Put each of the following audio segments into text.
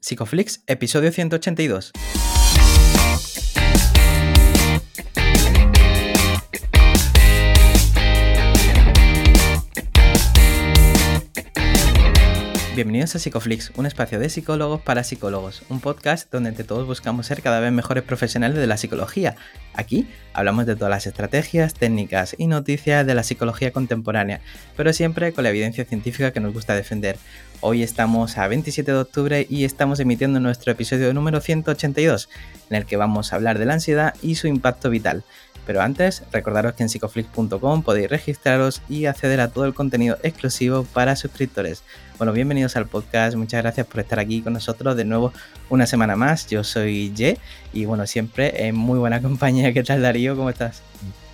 Psicoflix, episodio 182. Bienvenidos a Psicoflix, un espacio de psicólogos para psicólogos, un podcast donde entre todos buscamos ser cada vez mejores profesionales de la psicología. Aquí hablamos de todas las estrategias, técnicas y noticias de la psicología contemporánea, pero siempre con la evidencia científica que nos gusta defender. Hoy estamos a 27 de octubre y estamos emitiendo nuestro episodio número 182, en el que vamos a hablar de la ansiedad y su impacto vital. Pero antes, recordaros que en psicoflix.com podéis registraros y acceder a todo el contenido exclusivo para suscriptores. Bueno, bienvenidos al podcast, muchas gracias por estar aquí con nosotros de nuevo una semana más. Yo soy Ye y bueno, siempre en muy buena compañía. ¿Qué tal Darío? ¿Cómo estás?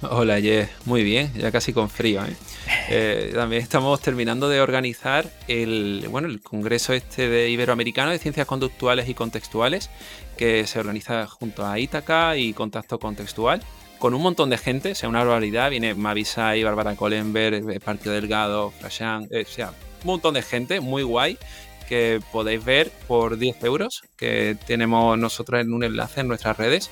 Hola Ye, muy bien, ya casi con frío. ¿eh? Eh, también estamos terminando de organizar el, bueno, el congreso este de Iberoamericano de Ciencias Conductuales y Contextuales que se organiza junto a Ítaca y Contacto Contextual con un montón de gente, sea, una barbaridad. Viene Mavisai, Bárbara Colenberg, eh, Partido Delgado, Frashan, eh, o sea, un montón de gente, muy guay, que podéis ver por 10 euros, que tenemos nosotros en un enlace en nuestras redes,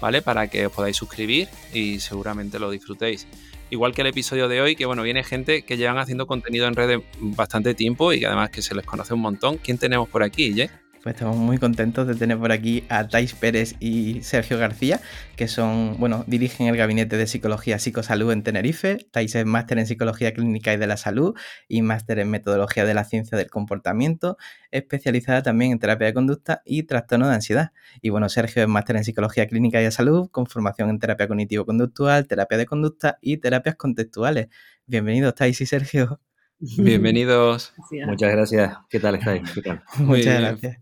¿vale? Para que os podáis suscribir y seguramente lo disfrutéis. Igual que el episodio de hoy, que bueno, viene gente que llevan haciendo contenido en redes bastante tiempo y que además que se les conoce un montón. ¿Quién tenemos por aquí, Jay? Pues estamos muy contentos de tener por aquí a Tais Pérez y Sergio García, que son, bueno, dirigen el Gabinete de Psicología Psicosalud en Tenerife. Tais es máster en Psicología Clínica y de la Salud y máster en Metodología de la Ciencia del Comportamiento, especializada también en terapia de conducta y trastorno de ansiedad. Y bueno, Sergio es máster en Psicología Clínica y de Salud, con formación en terapia cognitivo-conductual, terapia de conducta y terapias contextuales. Bienvenidos, Tais y Sergio. Bienvenidos. Muchas gracias. ¿Qué tal estáis? Muchas gracias.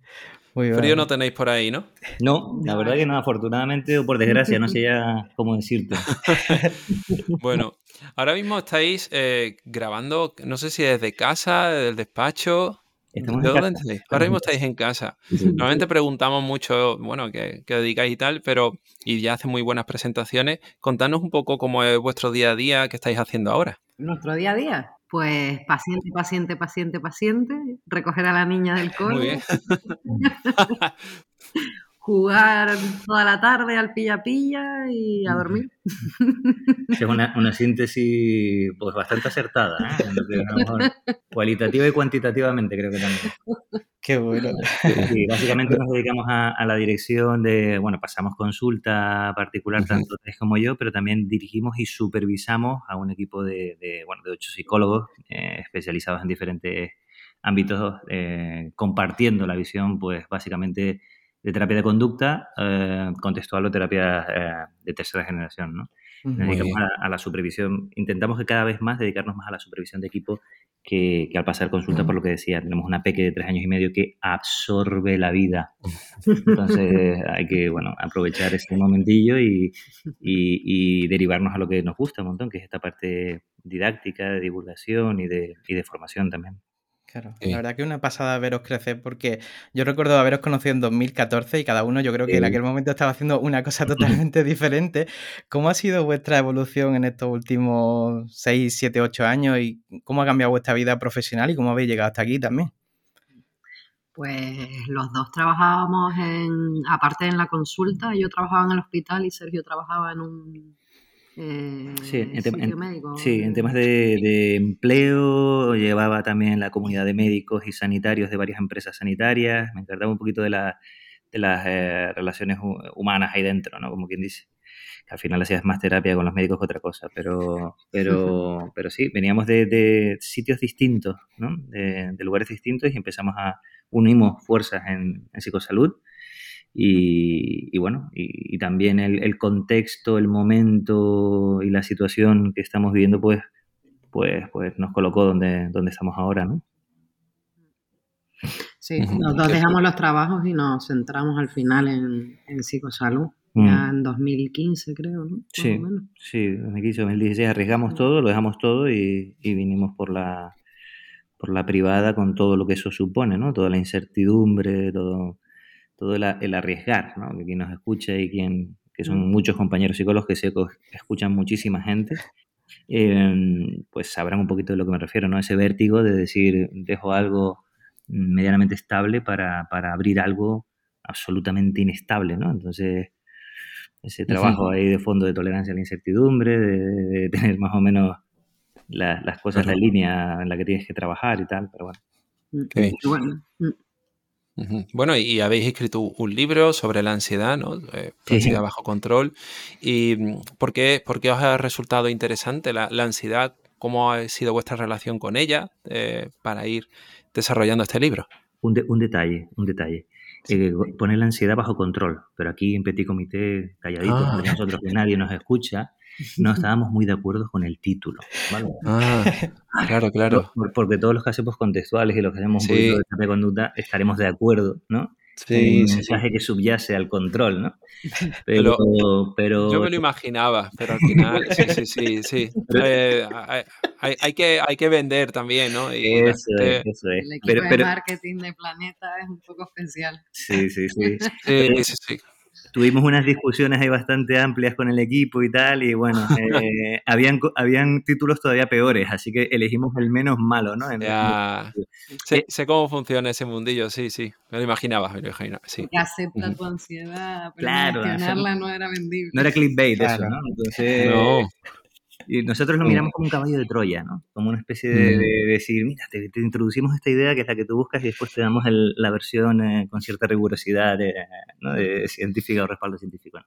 Muy Frío no tenéis por ahí, ¿no? No, la verdad que no, afortunadamente o por desgracia, no sé ya cómo decirte. bueno, ahora mismo estáis eh, grabando, no sé si desde casa, desde el despacho. ¿De dónde estáis? Ahora mismo estáis en casa. Normalmente preguntamos mucho, bueno, qué, qué dedicáis y tal, pero y ya hacen muy buenas presentaciones. Contadnos un poco cómo es vuestro día a día, qué estáis haciendo ahora. Nuestro día a día. Pues paciente, paciente, paciente, paciente, recoger a la niña del cole. jugar toda la tarde al pilla-pilla y a dormir. Es una, una síntesis pues bastante acertada, ¿eh? cualitativa y cuantitativamente creo que también. Qué bueno. Sí, básicamente nos dedicamos a, la dirección de, bueno, pasamos consulta particular tanto Tres como yo, pero también dirigimos y supervisamos a un equipo de, bueno, de ocho psicólogos eh, especializados en diferentes ámbitos, eh, compartiendo la visión, pues básicamente de terapia de conducta, eh, contextual o terapia eh, de tercera generación, ¿no? Dedicamos a, la supervisión, intentamos que cada vez más dedicarnos más a la supervisión de equipo que, al pasar consulta, por lo que decía, tenemos una peque de tres años y medio que absorbe la vida. Entonces hay que, bueno, aprovechar este momentillo y, y, derivarnos a lo que nos gusta un montón, que es esta parte didáctica, de divulgación y de, y de formación también. Claro, la verdad que es una pasada veros crecer porque yo recuerdo haberos conocido en 2014 y cada uno yo creo que en aquel momento estaba haciendo una cosa totalmente diferente. ¿Cómo ha sido vuestra evolución en estos últimos 6, 7, 8 años y cómo ha cambiado vuestra vida profesional y cómo habéis llegado hasta aquí también? Pues los dos trabajábamos en, aparte en la consulta, yo trabajaba en el hospital y Sergio trabajaba en un eh, sí, en, sí, en temas de, empleo, llevaba también la comunidad de médicos y sanitarios de varias empresas sanitarias, me encargaba un poquito de, las eh, relaciones humanas ahí dentro, ¿no? Como quien dice. Que al final hacías más terapia con los médicos que otra cosa, pero, pero, pero sí, veníamos de, sitios distintos, ¿no? De, lugares distintos y empezamos a unimos fuerzas en, en psicosalud y, bueno, y, también el, contexto, el momento y la situación que estamos viviendo, pues, pues, pues nos colocó donde, donde estamos ahora, ¿no? Sí, nosotros dejamos los trabajos y nos centramos al final en, en psicosalud, ya en 2015 creo, ¿no? sí, sí, 2015, 2016 arriesgamos todo, lo dejamos todo y, y vinimos por la, por la privada con todo lo que eso supone, ¿no? Toda la incertidumbre, todo todo el, arriesgar, ¿no? Que quien nos escuche y quien, que son muchos compañeros psicólogos que, se, escuchan muchísima gente, em, pues sabrán un poquito de lo que me refiero, ¿no? Ese vértigo de decir, dejo algo medianamente estable para, para abrir algo absolutamente inestable, ¿no? Entonces, ese trabajo ahí de fondo de tolerancia a la incertidumbre, de, tener más o menos las cosas en la línea en la que tienes que trabajar y tal, pero bueno. Bueno. Bueno. y habéis escrito un libro sobre la ansiedad, ¿no? Eh, ansiedad bajo control. ¿Y mm, por qué, por qué os ha resultado interesante la, ansiedad? ¿Cómo ha sido vuestra relación con ella eh, para ir desarrollando este libro? Un, un detalle, un detalle eh, poner la ansiedad bajo control. Pero aquí en Petit Comité, calladitos, ah. nosotros que nadie nos escucha, no estábamos muy de acuerdo con el título. Ah, claro, claro. porque todos los que hacemos contextuales y los que hacemos un poquito de conducta estaremos de acuerdo, ¿no? Sí, un mensaje que subyace al control, ¿no? Pero, pero, Yo me lo imaginaba, pero al final, sí, sí, sí, sí. Eh, hay, que, hay que vender también, ¿no? eso, es, eso es. El equipo de marketing de Planeta es un poco especial. Sí, sí, sí. sí, sí, sí tuvimos unas discusiones ahí bastante amplias con el equipo y tal, y bueno, eh, habían, habían títulos todavía peores, así que elegimos el menos malo, ¿no? Ya. Eh, sé, cómo funciona ese mundillo, sí, sí, me lo imaginaba, me lo imaginaba, sí. Que acepta tu ansiedad, pero claro, no era vendible. No era clickbait eso, ¿no? Entonces, no. Y nosotros lo miramos como un caballo de Troya, ¿no? Como una especie de, mm. decir, mira, te, introducimos esta idea que es la que tú buscas y después te damos la versión eh, con cierta rigurosidad ¿no? de científica o respaldo científico.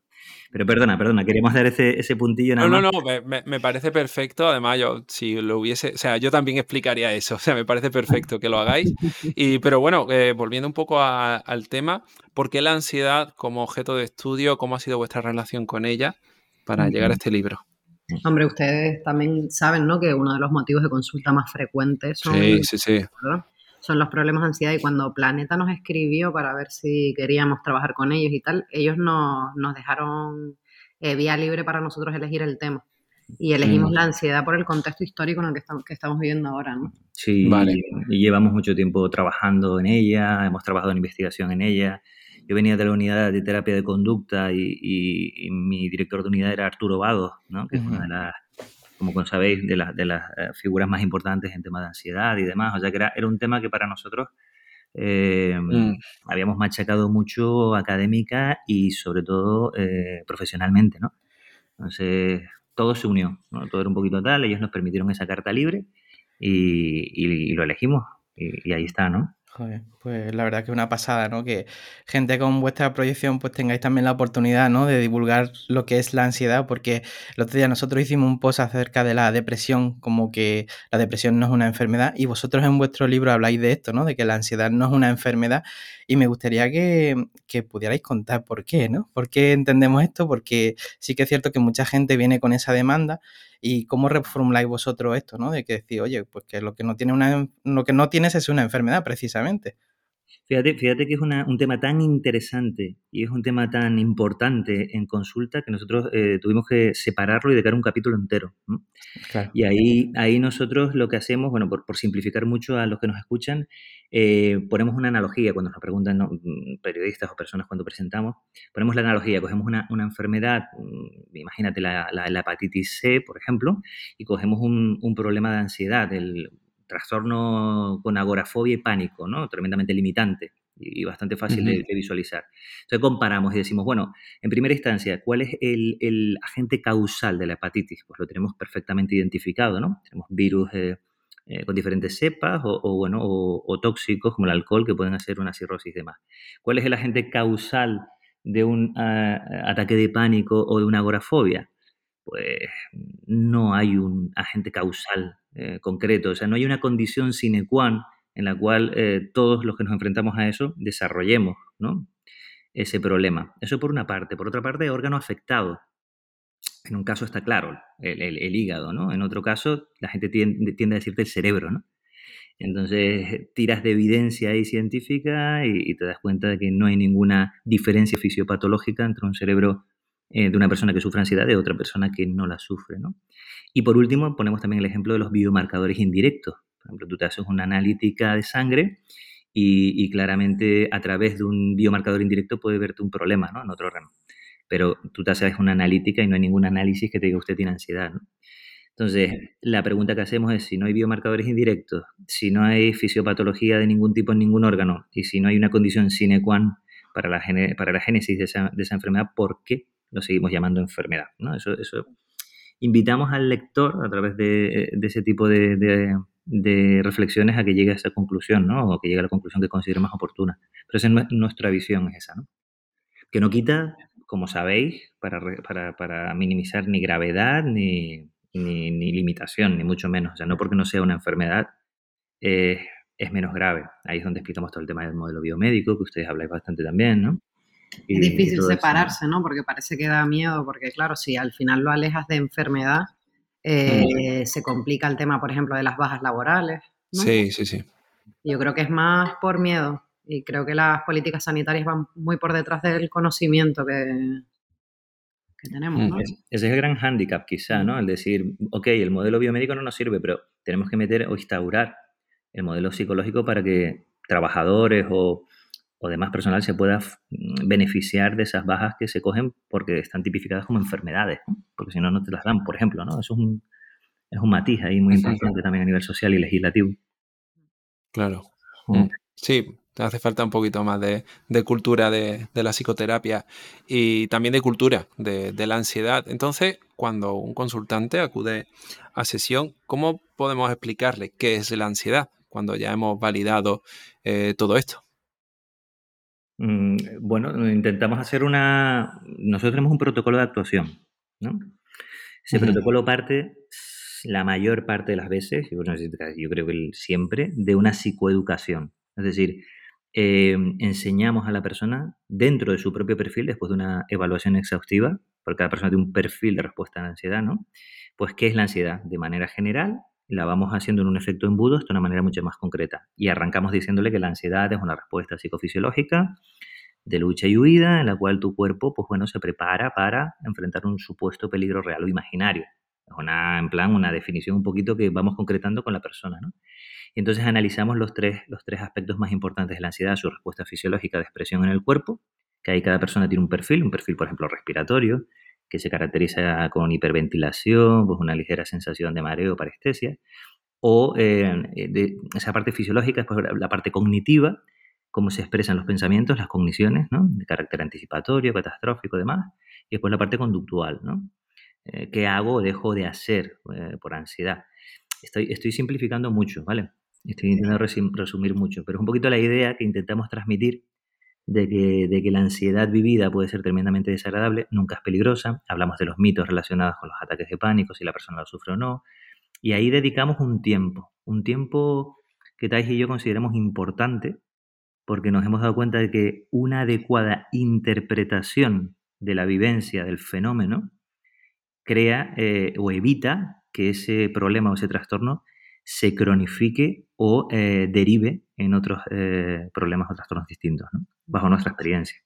Pero perdona, perdona, queríamos dar ese, ese puntillo nada no, No, no, me, me, parece perfecto. Además, yo si lo hubiese, o sea, yo también explicaría eso. O sea, me parece perfecto que lo hagáis. Y, pero bueno, eh, volviendo un poco al tema, ¿por qué la ansiedad como objeto de estudio? ¿Cómo ha sido vuestra relación con ella para llegar a este libro? Hombre, ustedes también saben, ¿no? Que uno de los motivos de consulta más frecuentes son, son los problemas de ansiedad y cuando Planeta nos escribió para ver si queríamos trabajar con ellos y tal, ellos nos, nos dejaron eh, vía libre para nosotros elegir el tema. Y elegimos mm. la ansiedad por el contexto histórico en el que estamos, que estamos viviendo ahora, ¿no? Sí, vale. y llevamos mucho tiempo trabajando en ella, hemos trabajado en investigación en ella yo venía de la unidad de terapia de conducta y, mi director de unidad era Arturo Vado, ¿no? que es una de las, como sabéis, de, de las eh, figuras más importantes en tema de ansiedad y demás. O sea que era, era un tema que para nosotros eh, mm. habíamos machacado mucho académica y sobre todo eh, profesionalmente. ¿no? Entonces todo se unió, ¿no? todo era un poquito tal, ellos nos permitieron esa carta libre y, lo elegimos y, y ahí está, ¿no? Pues la verdad que es una pasada, ¿no? Que gente con vuestra proyección pues tengáis también la oportunidad, ¿no? De divulgar lo que es la ansiedad, porque el otro día nosotros hicimos un post acerca de la depresión, como que la depresión no es una enfermedad, y vosotros en vuestro libro habláis de esto, ¿no? De que la ansiedad no es una enfermedad, y me gustaría que, que pudierais contar por qué, ¿no? ¿Por qué entendemos esto? Porque sí que es cierto que mucha gente viene con esa demanda ¿Y cómo reformuláis vosotros esto, ¿no? De que decir, oye, pues que lo que no tiene una lo que no tienes es una enfermedad, precisamente. Fíjate, fíjate que es un tema tan interesante y es un tema tan importante en consulta que nosotros eh, tuvimos que separarlo y dedicar un capítulo entero. Y ahí, ahí nosotros lo que hacemos, bueno, por, por simplificar mucho a los que nos escuchan, eh, ponemos una analogía cuando nos preguntan mm, periodistas o personas cuando presentamos, ponemos la analogía, cogemos una, una enfermedad, mm, imagínate la, la, hepatitis C, por ejemplo, y cogemos un, un problema de ansiedad, el trastorno con agorafobia y pánico, ¿no? Tremendamente limitante y bastante fácil de, visualizar. Entonces comparamos y decimos, bueno, en primera instancia, ¿cuál es el, el, agente causal de la hepatitis? Pues lo tenemos perfectamente identificado, ¿no? Tenemos virus eh, eh, con diferentes cepas o, bueno, o, tóxicos como el alcohol que pueden hacer una cirrosis y demás. ¿Cuál es el agente causal de un ah, ataque de pánico o de una agorafobia? Pues no hay un agente causal eh, concreto, o sea, no hay una condición sine qua non en la cual eh, todos los que nos enfrentamos a eso desarrollemos ¿no? ese problema. Eso por una parte. Por otra parte, órgano afectado. En un caso está claro, el, hígado, ¿no? En otro caso, la gente tiende, a decirte el cerebro, ¿no? Entonces, tiras de evidencia científica y, te das cuenta de que no hay ninguna diferencia fisiopatológica entre un cerebro eh, de una persona que sufre ansiedad de otra persona que no la sufre, ¿no? Y por último, ponemos también el ejemplo de los biomarcadores indirectos. Por ejemplo, tú te haces una analítica de sangre y, y claramente a través de un biomarcador indirecto puede verte un problema, ¿no? En otro ramo pero tú te haces una analítica y no hay ningún análisis que te diga usted tiene ansiedad. Entonces, la pregunta que hacemos es si no hay biomarcadores indirectos, si no hay fisiopatología de ningún tipo en ningún órgano y si no hay una condición sine qua non para la, para la génesis de esa, de esa, enfermedad, ¿por qué lo seguimos llamando enfermedad? ¿no? Eso, eso, invitamos al lector a través de, de ese tipo de, de, reflexiones a que llegue a esa conclusión, ¿no? O que llegue a la conclusión que considere más oportuna. Pero esa es nuestra visión, es esa, ¿no? Que no quita, como sabéis, para, para, para minimizar ni gravedad ni, ni, limitación, ni mucho menos. O sea, no porque no sea una enfermedad eh, es menos grave. Ahí es donde explicamos todo el tema del modelo biomédico, que ustedes habláis bastante también, ¿no? Es difícil separarse, ¿no? Porque parece que da miedo, porque claro, si al final lo alejas de enfermedad, eh, se complica el tema, por ejemplo, de las bajas laborales. Sí, sí, sí. Yo creo que es más por miedo y creo que las políticas sanitarias van muy por detrás del conocimiento que, que tenemos. Mm, ese es el gran hándicap quizá, ¿no? El decir, ok, el modelo biomédico no nos sirve, pero tenemos que meter o instaurar el modelo psicológico para que trabajadores o, o demás personal se pueda mm, beneficiar de esas bajas que se cogen porque están tipificadas como enfermedades, porque si no, no te las dan, por ejemplo, ¿no? Eso es un, es un matiz ahí muy importante también a nivel social y legislativo. Claro. Mm. Sí, hace falta un poquito más de, cultura de, la psicoterapia y también de cultura de, la ansiedad. Entonces, cuando un consultante acude a sesión, ¿cómo podemos explicarle qué es la ansiedad cuando ya hemos validado eh, todo esto? Mm, bueno, intentamos hacer una... Nosotros tenemos un protocolo de actuación, ¿no? Ese protocolo parte la mayor parte de las veces, yo creo que siempre, de una psicoeducación. Es decir, Em, enseñamos a la persona dentro de su propio perfil, después de una evaluación exhaustiva, porque cada persona tiene un perfil de respuesta a la ansiedad, ¿no? Pues, ¿qué es la ansiedad? De manera general, la vamos haciendo en un efecto embudo, esto de una manera mucho más concreta. Y arrancamos diciéndole que la ansiedad es una respuesta psicofisiológica de lucha y huida, en la cual tu cuerpo, pues bueno, se prepara para enfrentar un supuesto peligro real o imaginario. Es una, en plan, una definición un poquito que vamos concretando con la persona, ¿no? Y entonces analizamos los tres, los tres aspectos más importantes de la ansiedad, su respuesta fisiológica de expresión en el cuerpo, que ahí cada persona tiene un perfil, un perfil, por ejemplo, respiratorio, que se caracteriza con hiperventilación, pues una ligera sensación de mareo o parestesia, o eh, de esa parte fisiológica, después la parte cognitiva, cómo se expresan los pensamientos, las cogniciones, ¿no? de carácter anticipatorio, catastrófico, demás, y después la parte conductual, ¿no? Eh, ¿Qué hago o dejo de hacer eh, por ansiedad? Estoy, estoy simplificando mucho, ¿vale? Estoy intentando resumir mucho, pero es un poquito la idea que intentamos transmitir de que, de que, la ansiedad vivida puede ser tremendamente desagradable, nunca es peligrosa. Hablamos de los mitos relacionados con los ataques de pánico, si la persona lo sufre o no. Y ahí dedicamos un tiempo, un tiempo que Tais y yo consideramos importante, porque nos hemos dado cuenta de que una adecuada interpretación de la vivencia del fenómeno crea eh, o evita que ese problema o ese trastorno se cronifique o eh, derive en otros eh, problemas o trastornos distintos, bajo nuestra experiencia.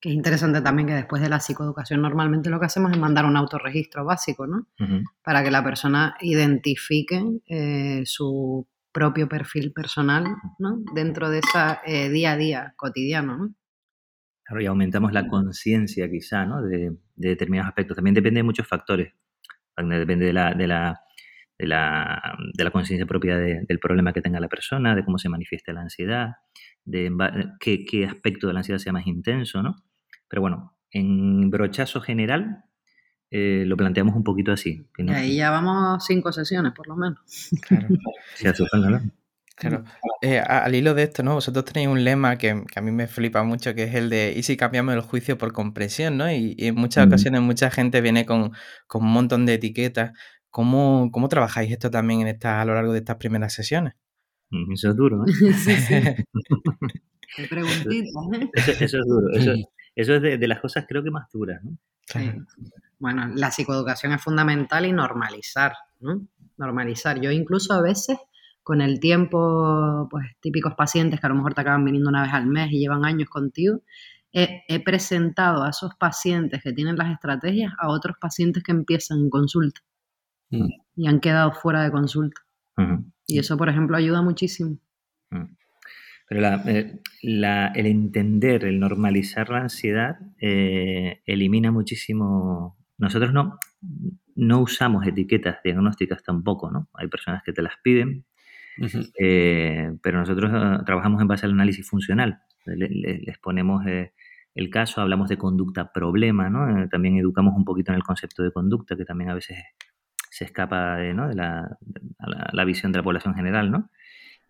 Que es interesante también que después de la psicoeducación normalmente lo que hacemos es mandar un autorregistro básico, ¿no? Para que la persona identifique eh, su propio perfil personal, ¿no? Dentro de ese día a día cotidiano, ¿no? Claro, y aumentamos la conciencia quizá, ¿no? De, de, determinados aspectos. También depende de muchos factores. Depende de la, de la de la, de la conciencia propia del problema que tenga la persona, de cómo se manifiesta la ansiedad, de qué, qué, aspecto de la ansiedad sea más intenso, ¿no? Pero bueno, en brochazo general eh, lo planteamos un poquito así. Y ahí ya vamos cinco sesiones, por lo menos. Claro. Claro. Eh, al hilo de esto, ¿no? Vosotros tenéis un lema que, que, a mí me flipa mucho, que es el de ¿y si cambiamos el juicio por comprensión, ¿no? Y, en muchas ocasiones mucha gente viene con, con, un montón de etiquetas ¿Cómo, ¿Cómo, trabajáis esto también en esta, a lo largo de estas primeras sesiones? Mm, eso es duro, ¿eh? sí, sí. Eso, eso, es duro. Eso, eso es de, de, las cosas creo que más duras, ¿no? Sí. Bueno, la psicoeducación es fundamental y normalizar, ¿no? Normalizar. Yo incluso a veces, con el tiempo, pues típicos pacientes que a lo mejor te acaban viniendo una vez al mes y llevan años contigo, he, he presentado a esos pacientes que tienen las estrategias a otros pacientes que empiezan en consulta. Mm. y han quedado fuera de consulta. Y eso, por ejemplo, ayuda muchísimo. Mm. Pero eh, el entender, el normalizar la ansiedad, eh, elimina muchísimo. Nosotros no, no usamos etiquetas diagnósticas tampoco, ¿no? Hay personas que te las piden, eh, pero nosotros ah, trabajamos en base al análisis funcional. les ponemos eh, el caso, hablamos de conducta problema, ¿no? también educamos un poquito en el concepto de conducta, que también a veces se escapa de, ¿no? de la, la, visión de la población general, ¿no?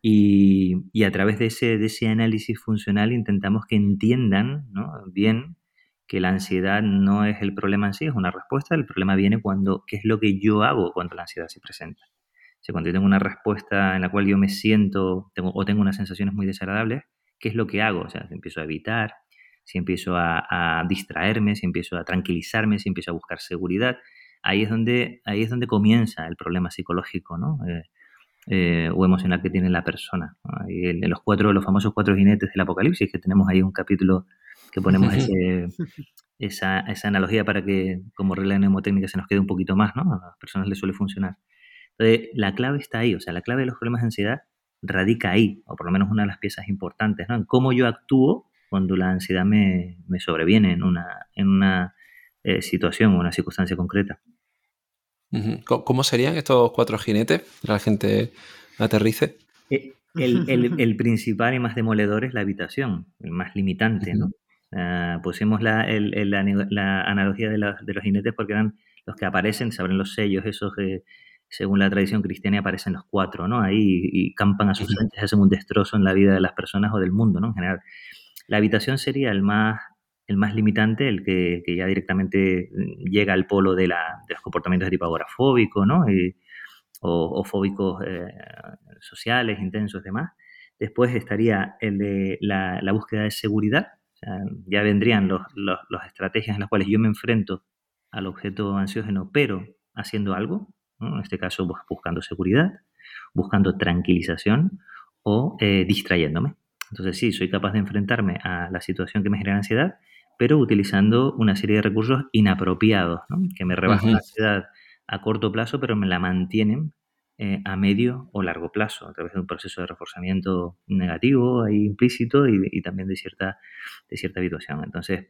Y, y, a través de ese, de ese análisis funcional intentamos que entiendan ¿no? bien que la ansiedad no es el problema en sí, es una respuesta. El problema viene cuando, ¿qué es lo que yo hago cuando la ansiedad se presenta? Si cuando yo tengo una respuesta en la cual yo me siento tengo, o tengo unas sensaciones muy desagradables, ¿qué es lo que hago? O sea, si empiezo a evitar, si empiezo a, distraerme, si empiezo a tranquilizarme, si empiezo a buscar seguridad, ahí es donde, ahí es donde comienza el problema psicológico, ¿no? Eh, eh, o emocional que tiene la persona. En los cuatro, los famosos cuatro jinetes del apocalipsis, que tenemos ahí un capítulo que ponemos esa, esa, analogía para que como regla mnemotécnica se nos quede un poquito más, ¿no? A las personas les suele funcionar. Entonces, la clave está ahí, o sea, la clave de los problemas de ansiedad radica ahí, o por lo menos una de las piezas importantes, ¿no? En cómo yo actúo cuando la ansiedad me, me sobreviene en una, en una eh, situación o una circunstancia concreta. ¿Cómo serían estos cuatro jinetes? La gente aterrice. Eh, el, el, el, principal y más demoledor es la habitación, el más limitante, ¿no? Uh, pusimos la, la, analogía de, de, los jinetes porque eran los que aparecen, se abren los sellos, esos que según la tradición cristiana aparecen los cuatro, ¿no? Ahí y, campan a sus frentes, hacen un destrozo en la vida de las personas o del mundo, ¿no? En general. La habitación sería el más, el más limitante, el que, ya directamente llega al polo de, la, los comportamientos de tipo agorafóbico, ¿no? o, fóbicos eh, sociales, intensos, demás. Después estaría el de la, búsqueda de seguridad, ya vendrían las los, estrategias en las cuales yo me enfrento al objeto ansiógeno, pero haciendo algo, en este caso buscando seguridad, buscando tranquilización o eh, distrayéndome. Entonces sí, soy capaz de enfrentarme a la situación que me genera ansiedad, pero utilizando una serie de recursos inapropiados, que me rebajan la ansiedad a corto plazo, pero me la mantienen eh, a medio o largo plazo, a través de un proceso de reforzamiento negativo ahí implícito y, también de cierta, de cierta habituación. Entonces,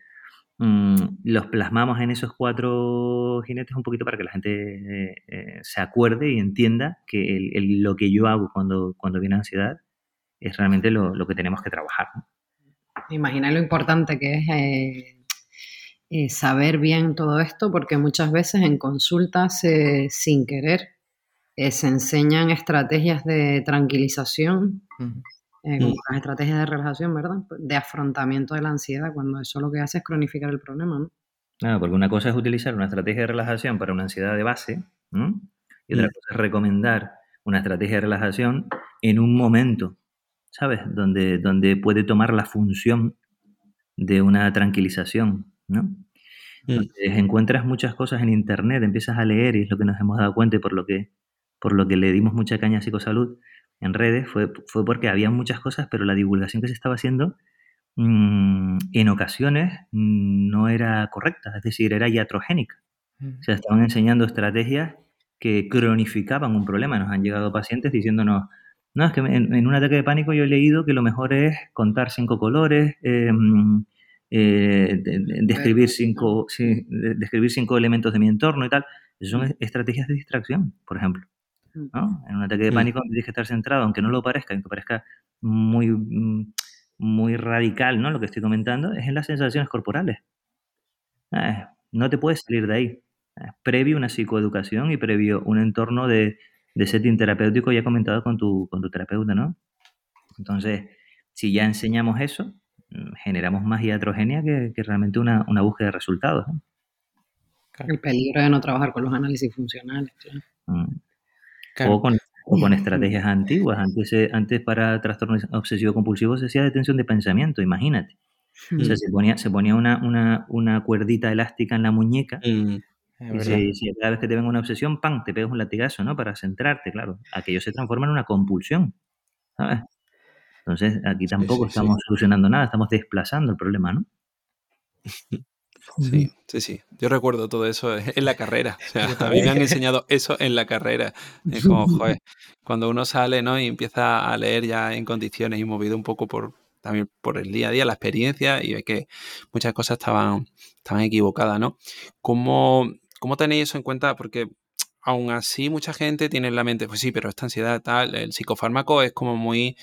mm, los plasmamos en esos cuatro jinetes un poquito para que la gente eh, eh, se acuerde y entienda que lo que yo hago cuando, cuando viene ansiedad es realmente lo, que tenemos que trabajar. Imagina lo importante que es saber bien todo esto, porque muchas veces en consultas, sin querer, eh, se enseñan estrategias de tranquilización, eh, como las estrategias de relajación, ¿verdad? De afrontamiento de la ansiedad, cuando eso lo que hace es cronificar el problema, ¿no? Claro, porque una cosa es utilizar una estrategia de relajación para una ansiedad de base, y otra cosa es recomendar una estrategia de relajación en un momento, ¿sabes? Donde, donde puede tomar la función de una tranquilización, ¿no? Entonces, encuentras muchas cosas en internet, empiezas a leer y es lo que nos hemos dado cuenta y por lo que por lo que le dimos mucha caña a psicosalud en redes, fue, fue porque había muchas cosas, pero la divulgación que se estaba haciendo mm, en ocasiones no era correcta, es decir, era iatrogénica. O sea, estaban enseñando estrategias que cronificaban un problema. Nos han llegado pacientes diciéndonos, no, es que en, un ataque de pánico yo he leído que lo mejor es contar cinco colores, em, eh, describir, cinco, describir cinco elementos de mi entorno y tal. son estrategias de distracción, por ejemplo. En un ataque de pánico tienes que estar centrado, aunque no lo parezca, aunque parezca muy, mm, muy radical, ¿no? Lo que estoy comentando, es en las sensaciones corporales. Eh, no te puedes salir de ahí. Eh, previo una psicoeducación y previo un entorno de, de setting terapéutico ya comentado con tu, con tu terapeuta, ¿no? Entonces, si ya enseñamos eso, mm, generamos más iatrogenia que, que realmente una, una, búsqueda de resultados. El peligro de no trabajar con los análisis funcionales. Mm. O, con, con, estrategias antiguas. Antes, antes para trastornos obsesivo-compulsivos se hacía detención de pensamiento, imagínate. O sea, se ponía, se ponía una, una, una cuerdita elástica en la muñeca mm, y si, cada vez que te venga una obsesión, ¡pam!, te pegas un latigazo, ¿no? Para centrarte, claro. Aquello se transforma en una compulsión, ¿sabes? Entonces, aquí tampoco estamos solucionando nada, estamos desplazando el problema, ¿no? Sí, sí, sí. Yo recuerdo todo eso en la carrera. O sea, a mí me han enseñado eso en la carrera. Es como, joder, cuando uno sale, ¿no? Y empieza a leer ya en condiciones y movido un poco por también por el día a día, la experiencia, y ve que muchas cosas estaban, estaban equivocadas, ¿no? ¿Cómo, ¿cómo tenéis eso en cuenta? Porque aún así mucha gente tiene en la mente, pues sí, pero esta ansiedad tal, el psicofármaco es como muy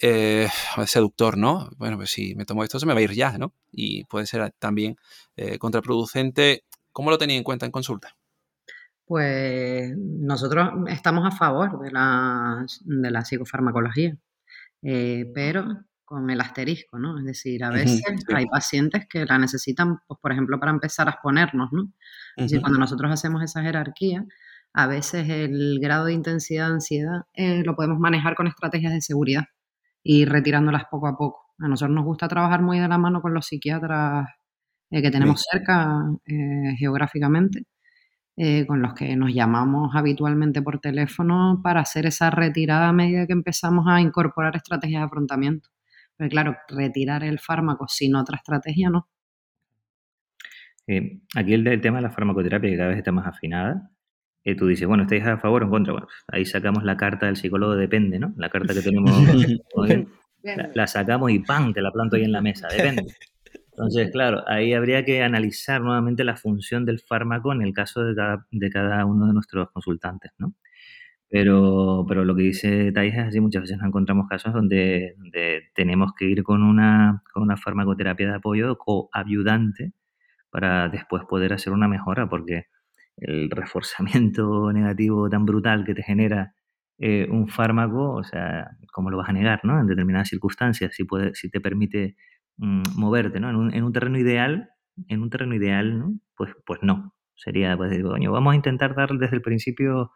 eh, seductor, ¿no? Bueno, pues si me tomo esto se me va a ir ya, ¿no? Y puede ser también eh, contraproducente. ¿Cómo lo tenéis en cuenta en consulta? Pues nosotros estamos a favor de la, de la psicofarmacología, eh, pero con el asterisco, ¿no? Es decir, a veces hay pacientes que la necesitan, pues, por ejemplo, para empezar a exponernos, ¿no? Es decir, cuando nosotros hacemos esa jerarquía, a veces el grado de intensidad de ansiedad eh, lo podemos manejar con estrategias de seguridad y retirándolas poco a poco. A nosotros nos gusta trabajar muy de la mano con los psiquiatras eh, que tenemos cerca eh, geográficamente, con los que nos llamamos habitualmente por teléfono para hacer esa retirada a medida que empezamos a incorporar estrategias de afrontamiento. Pero claro, retirar el fármaco sin otra estrategia no. aquí el, tema de la farmacoterapia que cada vez está más afinada y tú dices, bueno, ¿estáis a favor o en contra? Bueno, ahí sacamos la carta del psicólogo, depende, ¿no? La carta que tenemos, la, sacamos y ¡pam! Te la planto ahí en la mesa, depende. Entonces, claro, ahí habría que analizar nuevamente la función del fármaco en el caso de cada, de cada uno de nuestros consultantes, ¿no? Pero, pero lo que dice Thais es así, muchas veces nos encontramos casos donde, tenemos que ir con una, con una farmacoterapia de apoyo coayudante para después poder hacer una mejora, porque el reforzamiento negativo tan brutal que te genera eh, un fármaco, o sea, ¿cómo lo vas a negar, no? En determinadas circunstancias, si, puede, si te permite mm, moverte, ¿no? En un, en un, terreno ideal, en un terreno ideal, ¿no? Pues, pues no. Sería, pues, coño, vamos a intentar dar desde el principio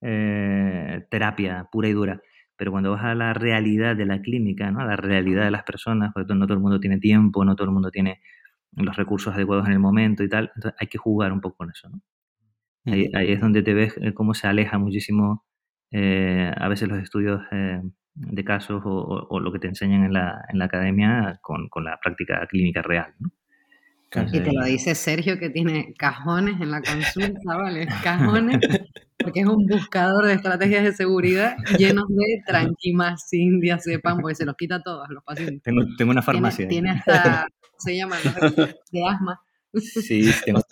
eh, terapia pura y dura. Pero cuando vas a la realidad de la clínica, ¿no? A la realidad de las personas, porque no todo el mundo tiene tiempo, no todo el mundo tiene los recursos adecuados en el momento y tal, entonces hay que jugar un poco con eso, ¿no? Ahí, es donde te ves eh, cómo se aleja muchísimo eh, a veces los estudios eh, de casos o, lo que te enseñan en la, en la academia con, con, la práctica clínica real. ¿no? Y te lo dice Sergio que tiene cajones en la consulta, ¿vale? Cajones, porque es un buscador de estrategias de seguridad llenos de tranquimacin, diazepam, porque se los quita a todos los pacientes. Tengo, tengo una farmacia. Tiene, hasta, se llama, de asma. Sí, tengo,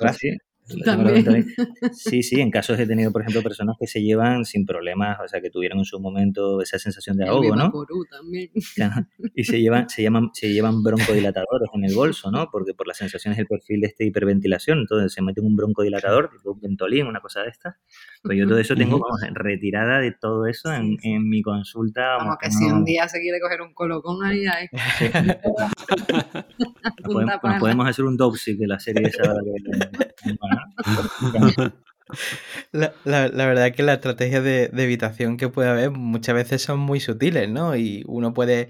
sí, Sí, sí, en casos he tenido, por ejemplo, personas que se llevan sin problemas, o sea, que tuvieron en su momento esa sensación de ahogo, ¿no? También. Y se llevan, se llaman, se llevan broncodilatadores en el bolso, ¿no? Porque por las sensaciones del perfil de esta hiperventilación, entonces se meten un broncodilatador, tipo un ventolín, una cosa de esta. Pues yo todo eso tengo, vamos, retirada de todo eso en, en mi consulta. Vamos, que si un día se quiere coger un colocón ahí, ahí. podemos, podemos, hacer un dopsy de la serie esa que, La, la, la, verdad es que las estrategias de, de, evitación que puede haber muchas veces son muy sutiles, ¿no? Y uno puede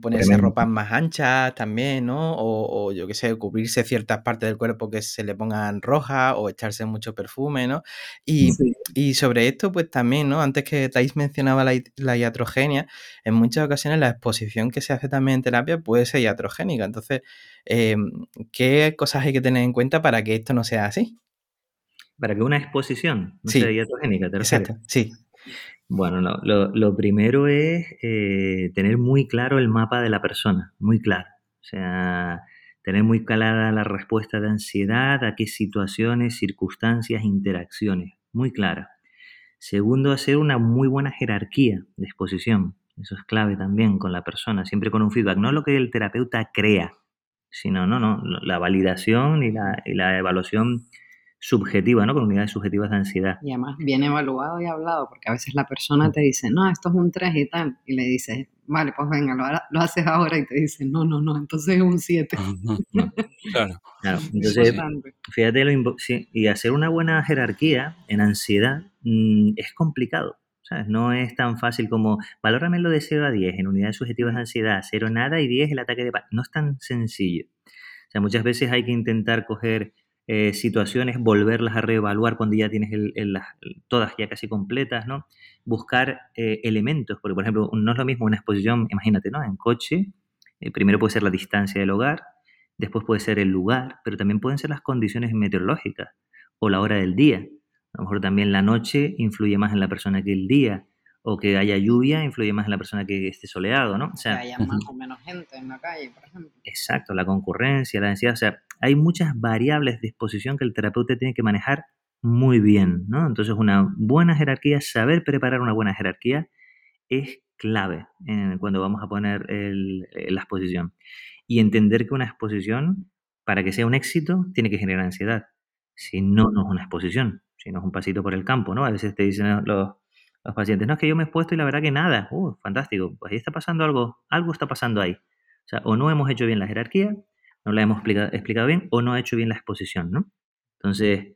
ponerse ropas más anchas también, ¿no? O, o yo qué sé, cubrirse ciertas partes del cuerpo que se le pongan rojas o echarse mucho perfume, ¿no? Y, y sobre esto, pues también, ¿no? Antes que Thais mencionaba la, la, iatrogenia, en muchas ocasiones la exposición que se hace también en terapia puede ser iatrogénica. Entonces, eh, ¿qué cosas hay que tener en cuenta para que esto no sea así? Para que una exposición no sea iatrogénica, ¿te Exacto, sí. Bueno, lo, lo, primero es eh, tener muy claro el mapa de la persona, muy claro. O sea, tener muy clara la respuesta de ansiedad, a qué situaciones, circunstancias, interacciones, muy clara. Segundo, hacer una muy buena jerarquía de exposición. Eso es clave también con la persona, siempre con un feedback, no lo que el terapeuta crea, sino no, no, la validación y la, y la evaluación subjetiva, ¿no? Con unidades subjetivas de ansiedad. Y además bien evaluado y hablado, porque a veces la persona te dice, no, esto es un 3 y tal, y le dices, vale, pues venga, lo, lo haces ahora y te dice, no, no, no, entonces es un 7. claro. claro. Entonces, fíjate, lo y hacer una buena jerarquía en ansiedad mmm, es complicado. ¿sabes? No es tan fácil como, valóramelo de 0 a 10 en unidades subjetivas de ansiedad, 0 nada y 10 el ataque de paz. No es tan sencillo. O sea, muchas veces hay que intentar coger eh, situaciones, volverlas a reevaluar cuando ya tienes todas ya casi completas, ¿no? Buscar eh, elementos, porque por ejemplo, no es lo mismo una exposición, imagínate, ¿no? En coche, eh, primero puede ser la distancia del hogar, después puede ser el lugar, pero también pueden ser las condiciones meteorológicas o la hora del día. A lo mejor también la noche influye más en la persona que el día, o que haya lluvia influye más en la persona que esté soleado, ¿no? O sea, que haya más o menos gente en la calle, por ejemplo. Exacto, la concurrencia, la densidad, o sea, hay muchas variables de exposición que el terapeuta tiene que manejar muy bien, ¿no? Entonces una buena jerarquía, saber preparar una buena jerarquía es clave cuando vamos a poner la exposición. Y entender que una exposición, para que sea un éxito, tiene que generar ansiedad. Si no, no es una exposición, si no es un pasito por el campo, ¿no? A veces te dicen los, los pacientes, no, es que yo me he expuesto y la verdad que nada, uh, fantástico, pues ahí está pasando algo, algo está pasando ahí. O sea, o no hemos hecho bien la jerarquía, no la hemos explicado, bien, o no ha hecho bien la exposición, ¿no? Entonces,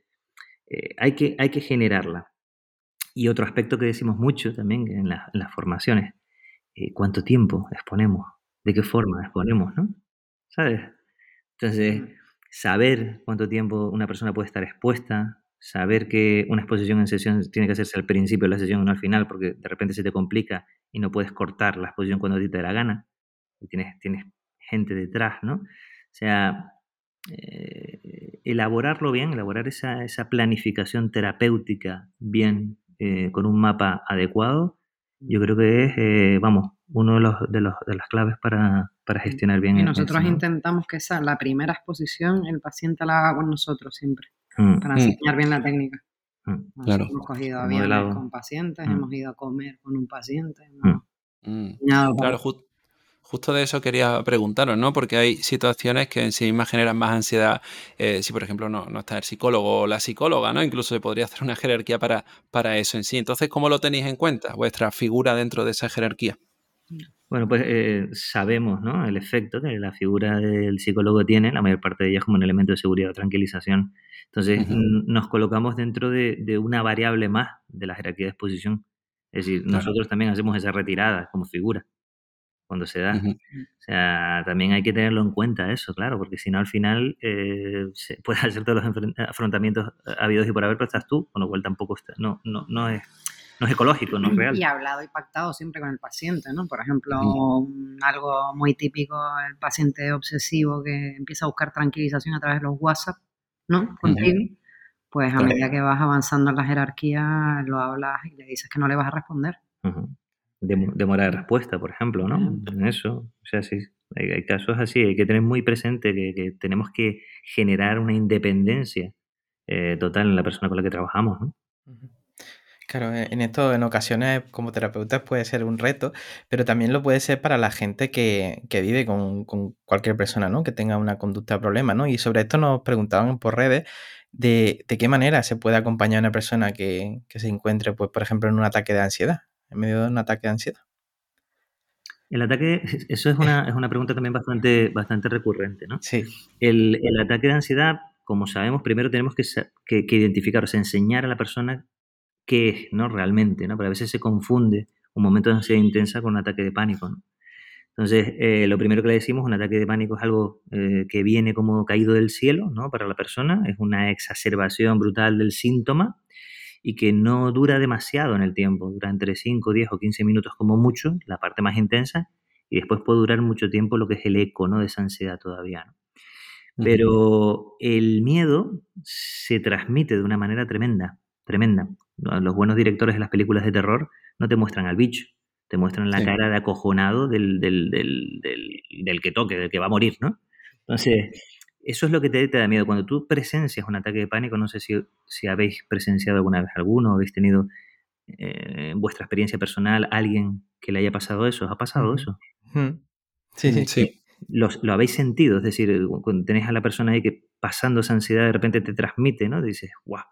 eh, hay, que, hay que generarla. Y otro aspecto que decimos mucho también en, las formaciones, eh, ¿cuánto tiempo exponemos? ¿De qué forma exponemos, no? ¿Sabes? Entonces, saber cuánto tiempo una persona puede estar expuesta, saber que una exposición en sesión tiene que hacerse al principio de la sesión, no al final, porque de repente se te complica y no puedes cortar la exposición cuando a ti te da la gana, y tienes, tienes gente detrás, ¿no? O sea, eh, elaborarlo bien, elaborar esa, esa planificación terapéutica bien, eh, con un mapa adecuado, yo creo que es, eh, vamos, uno de, los, de, los, de las claves para, para gestionar bien. Y nosotros intentamos que esa, la primera exposición, el paciente la haga con nosotros siempre. Mm. para mm. enseñar bien la técnica. Mm. Claro. Hemos cogido aviones con pacientes, hemos ido a comer con un paciente. Claro, justo de eso quería preguntaros, ¿no? Porque hay situaciones que en sí mismas generan más ansiedad. Eh, si, por ejemplo, no, no, está el psicólogo o la psicóloga, ¿no? Incluso se podría hacer una jerarquía para, para eso en sí. Entonces, ¿cómo lo tenéis en cuenta, vuestra figura dentro de esa jerarquía? Bueno, pues eh, sabemos ¿no? el efecto que la figura del psicólogo tiene, la mayor parte de ellas como un elemento de seguridad o tranquilización. Entonces nos colocamos dentro de, una variable más de la jerarquía de exposición. Es decir, nosotros también hacemos esa retirada como figura cuando se da. O sea, también hay que tenerlo en cuenta eso, claro, porque si no al final eh, se puede hacer todos los afrontamientos habidos y por haber, pero estás tú, con lo cual tampoco está, no, no, no es no es ecológico, no es real. Y hablado y pactado siempre con el paciente, ¿no? Por ejemplo, algo muy típico, el paciente obsesivo que empieza a buscar tranquilización a través de los WhatsApp, ¿no? Contigo. Pues a medida que vas avanzando en la jerarquía, lo hablas y le dices que no le vas a responder. demora de respuesta, por ejemplo, ¿no? En eso. O sea, sí, hay, casos así, hay que tener muy presente que, tenemos que generar una independencia eh, total en la persona con la que trabajamos, ¿no? Claro, e, en esto en ocasiones como terapeutas puede ser un reto, pero también lo puede ser para la gente que, vive con, cualquier persona, ¿no? Que tenga una conducta de problema, ¿no? Y sobre esto nos preguntaban por redes de, qué manera se puede acompañar a una persona que, se encuentre, pues, por ejemplo, en un ataque de ansiedad, en medio de un ataque de ansiedad. El ataque, eso es una, es una pregunta también bastante, bastante recurrente, ¿no? Sí. El, ataque de ansiedad, como sabemos, primero tenemos que, que, que identificar, o sea, enseñar a la persona qué es, ¿no? Realmente, ¿no? Pero a veces se confunde un momento de ansiedad intensa con un ataque de pánico, ¿no? Entonces, eh, lo primero que le decimos, un ataque de pánico es algo eh, que viene como caído del cielo, ¿no? Para la persona, es una exacerbación brutal del síntoma y que no dura demasiado en el tiempo, dura entre 5, 10 o 15 minutos como mucho, la parte más intensa, y después puede durar mucho tiempo lo que es el eco, ¿no? De esa ansiedad todavía, ¿no? Pero el miedo se transmite de una manera tremenda, tremenda. Los buenos directores de las películas de terror no te muestran al bicho, te muestran la cara de acojonado del, del, del, del, que toque, del que va a morir, ¿no? Entonces, eso es lo que te, da miedo. Cuando tú presencias un ataque de pánico, no sé si, si habéis presenciado alguna vez alguno, habéis tenido eh, en vuestra experiencia personal alguien que le haya pasado eso. ¿Os ha pasado eso? Sí, sí, sí. Lo, lo, habéis sentido, es decir, cuando tenés a la persona ahí que pasando esa ansiedad de repente te transmite, ¿no? Dices, guau,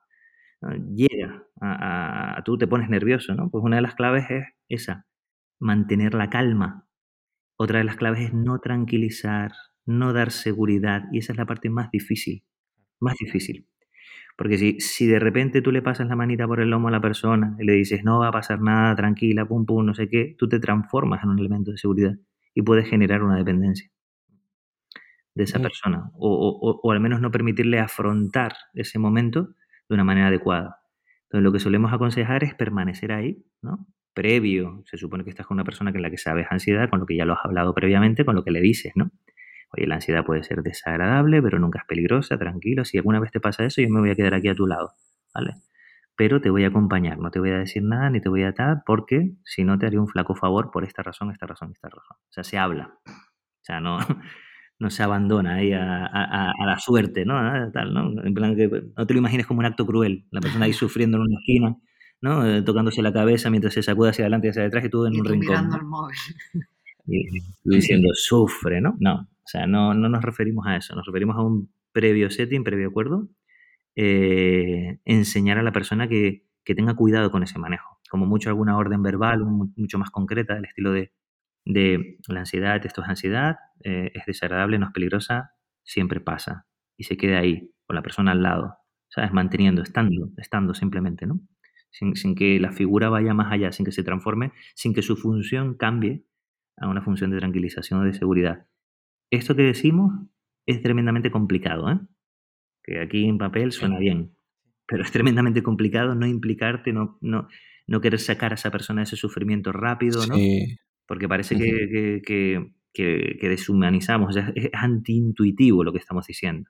llega a, tú te pones nervioso, ¿no? Pues una de las claves es esa, mantener la calma. Otra de las claves es no tranquilizar, no dar seguridad, y esa es la parte más difícil, más difícil. Porque si, si de repente tú le pasas la manita por el lomo a la persona y le dices, no va a pasar nada, tranquila, pum, pum, no sé qué, tú te transformas en un elemento de seguridad y puedes generar una dependencia de esa persona. O, o, al menos no permitirle afrontar ese momento de una manera adecuada. Entonces, lo que solemos aconsejar es permanecer ahí, ¿no? Previo, se supone que estás con una persona con la que sabes ansiedad, con lo que ya lo has hablado previamente, con lo que le dices, ¿no? Oye, la ansiedad puede ser desagradable, pero nunca es peligrosa, tranquilo. Si alguna vez te pasa eso, yo me voy a quedar aquí a tu lado, ¿vale? Pero te voy a acompañar, no te voy a decir nada ni te voy a atar, porque si no te haría un flaco favor por esta razón, esta razón, esta razón. O sea, se habla. O sea, no, no se abandona ahí a, la suerte, ¿no? Ah, tal, ¿no? En plan que no te lo imagines como un acto cruel, la persona ahí sufriendo en una esquina, ¿no? Eh, tocándose la cabeza mientras se sacude hacia adelante y hacia detrás y tú en un rincón. Mirando el móvil. Y, diciendo, sufre, ¿no? No, o sea, no, no nos referimos a eso, nos referimos a un previo setting, previo acuerdo, eh, enseñar a la persona que, que tenga cuidado con ese manejo. Como mucho alguna orden verbal, mucho más concreta, del estilo de de la ansiedad, esto es ansiedad, eh, es desagradable, no es peligrosa, siempre pasa. Y se queda ahí, con la persona al lado, ¿sabes? Manteniendo, estando, estando simplemente, ¿no? Sin, sin, que la figura vaya más allá, sin que se transforme, sin que su función cambie a una función de tranquilización o de seguridad. Esto que decimos es tremendamente complicado, ¿eh? Que aquí en papel suena bien, pero es tremendamente complicado no implicarte, no, no, no querer sacar a esa persona de ese sufrimiento rápido, ¿no? Porque parece que, deshumanizamos, es, antiintuitivo lo que estamos diciendo.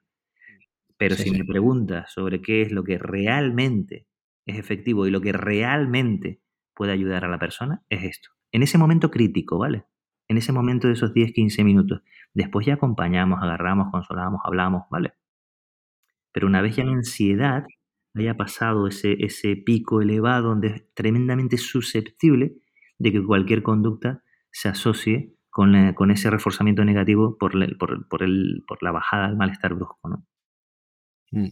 Pero si me preguntas sobre qué es lo que realmente es efectivo y lo que realmente puede ayudar a la persona, es esto. En ese momento crítico, ¿vale? En ese momento de esos 10, 15 minutos. Después ya acompañamos, agarramos, consolamos, hablamos, ¿vale? Pero una vez ya en ansiedad haya pasado ese, ese pico elevado donde es tremendamente susceptible de que cualquier conducta se asocie con, eh, con ese reforzamiento negativo por, por, por, el, por, la bajada del malestar brusco. ¿no? Mm,